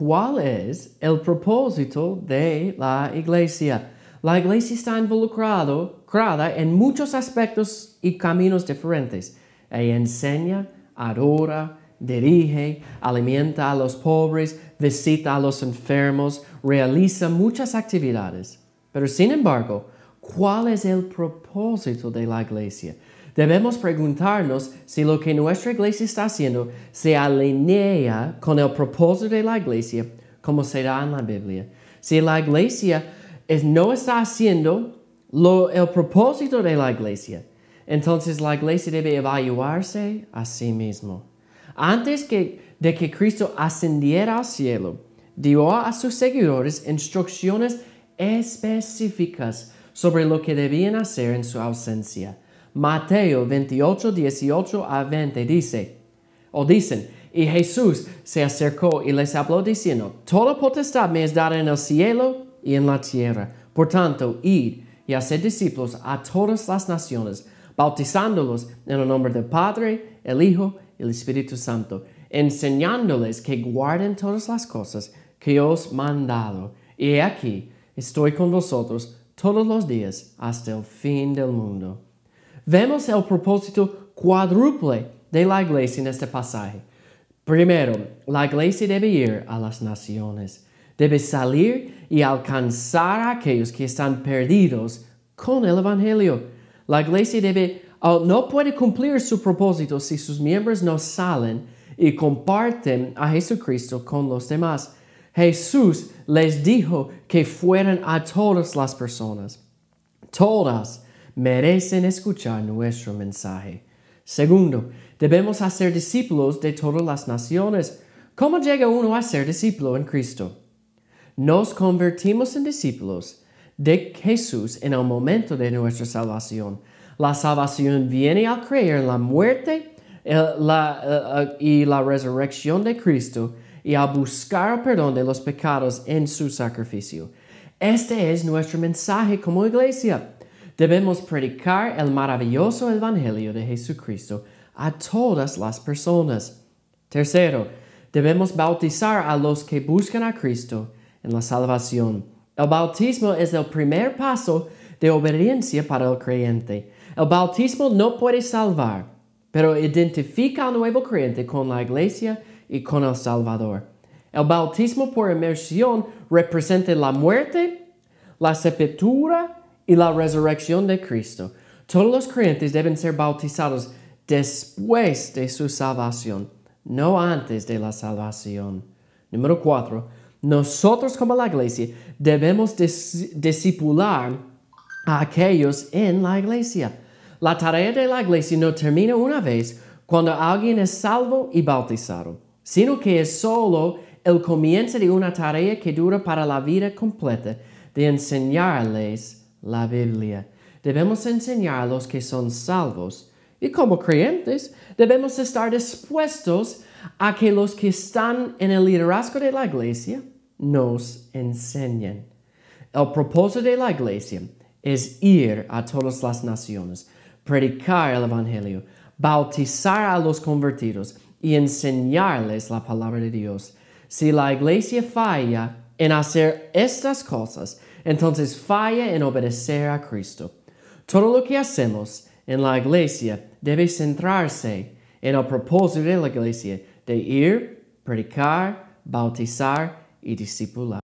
¿cuál es el propósito de la iglesia? La iglesia está involucrada en muchos aspectos y caminos diferentes. Ella enseña, adora, dirige, alimenta a los pobres, visita a los enfermos, realiza muchas actividades. Pero sin embargo, ¿cuál es el propósito de la iglesia? Debemos preguntarnos si lo que nuestra iglesia está haciendo se alinea con el propósito de la iglesia, como será en la Biblia. Si la iglesia no está haciendo lo, el propósito de la iglesia, entonces la iglesia debe evaluarse a sí mismo. Antes que, de que Cristo ascendiera al cielo, dio a sus seguidores instrucciones específicas sobre lo que debían hacer en su ausencia. Mateo 28, 18 a 20 dice, o dicen, y Jesús se acercó y les habló diciendo, Toda potestad me es dada en el cielo y en la tierra. Por tanto, id y haced discípulos a todas las naciones, bautizándolos en el nombre del Padre, el Hijo y el Espíritu Santo, enseñándoles que guarden todas las cosas que os mandado. Y aquí estoy con vosotros todos los días hasta el fin del mundo. Vemos el propósito cuádruple de la iglesia en este pasaje. Primero, la iglesia debe ir a las naciones. Debe salir y alcanzar a aquellos que están perdidos con el Evangelio. La iglesia debe, oh, no puede cumplir su propósito si sus miembros no salen y comparten a Jesucristo con los demás. Jesús les dijo que fueran a todas las personas. Todas merecen escuchar nuestro mensaje. Segundo, debemos hacer discípulos de todas las naciones. ¿Cómo llega uno a ser discípulo en Cristo? Nos convertimos en discípulos de Jesús en el momento de nuestra salvación. La salvación viene al creer en la muerte eh, eh, y la resurrección de Cristo y a buscar el perdón de los pecados en su sacrificio. Este es nuestro mensaje como iglesia. Debemos predicar el maravilloso Evangelio de Jesucristo a todas las personas. Tercero, debemos bautizar a los que buscan a Cristo en la salvación. El bautismo es el primer paso de obediencia para el creyente. El bautismo no puede salvar, pero identifica al nuevo creyente con la iglesia y con el Salvador. El bautismo por inmersión representa la muerte, la sepultura y la resurrección de Cristo. Todos los creyentes deben ser bautizados después de su salvación, no antes de la salvación. Número cuatro, nosotros como la iglesia debemos discipular a aquellos en la iglesia. La tarea de la iglesia no termina una vez cuando alguien es salvo y bautizado, sino que es solo el comienzo de una tarea que dura para la vida completa de enseñarles la Biblia. Debemos enseñar a los que son salvos y como creyentes debemos estar dispuestos a que los que están en el liderazgo de la iglesia nos enseñen. El propósito de la iglesia es ir a todas las naciones, predicar el Evangelio, bautizar a los convertidos y enseñarles la palabra de Dios. Si la iglesia falla en hacer estas cosas, entonces falla en obedecer a Cristo. Todo lo que hacemos en la iglesia debe centrarse en el propósito de la iglesia de ir, predicar, bautizar y discipular.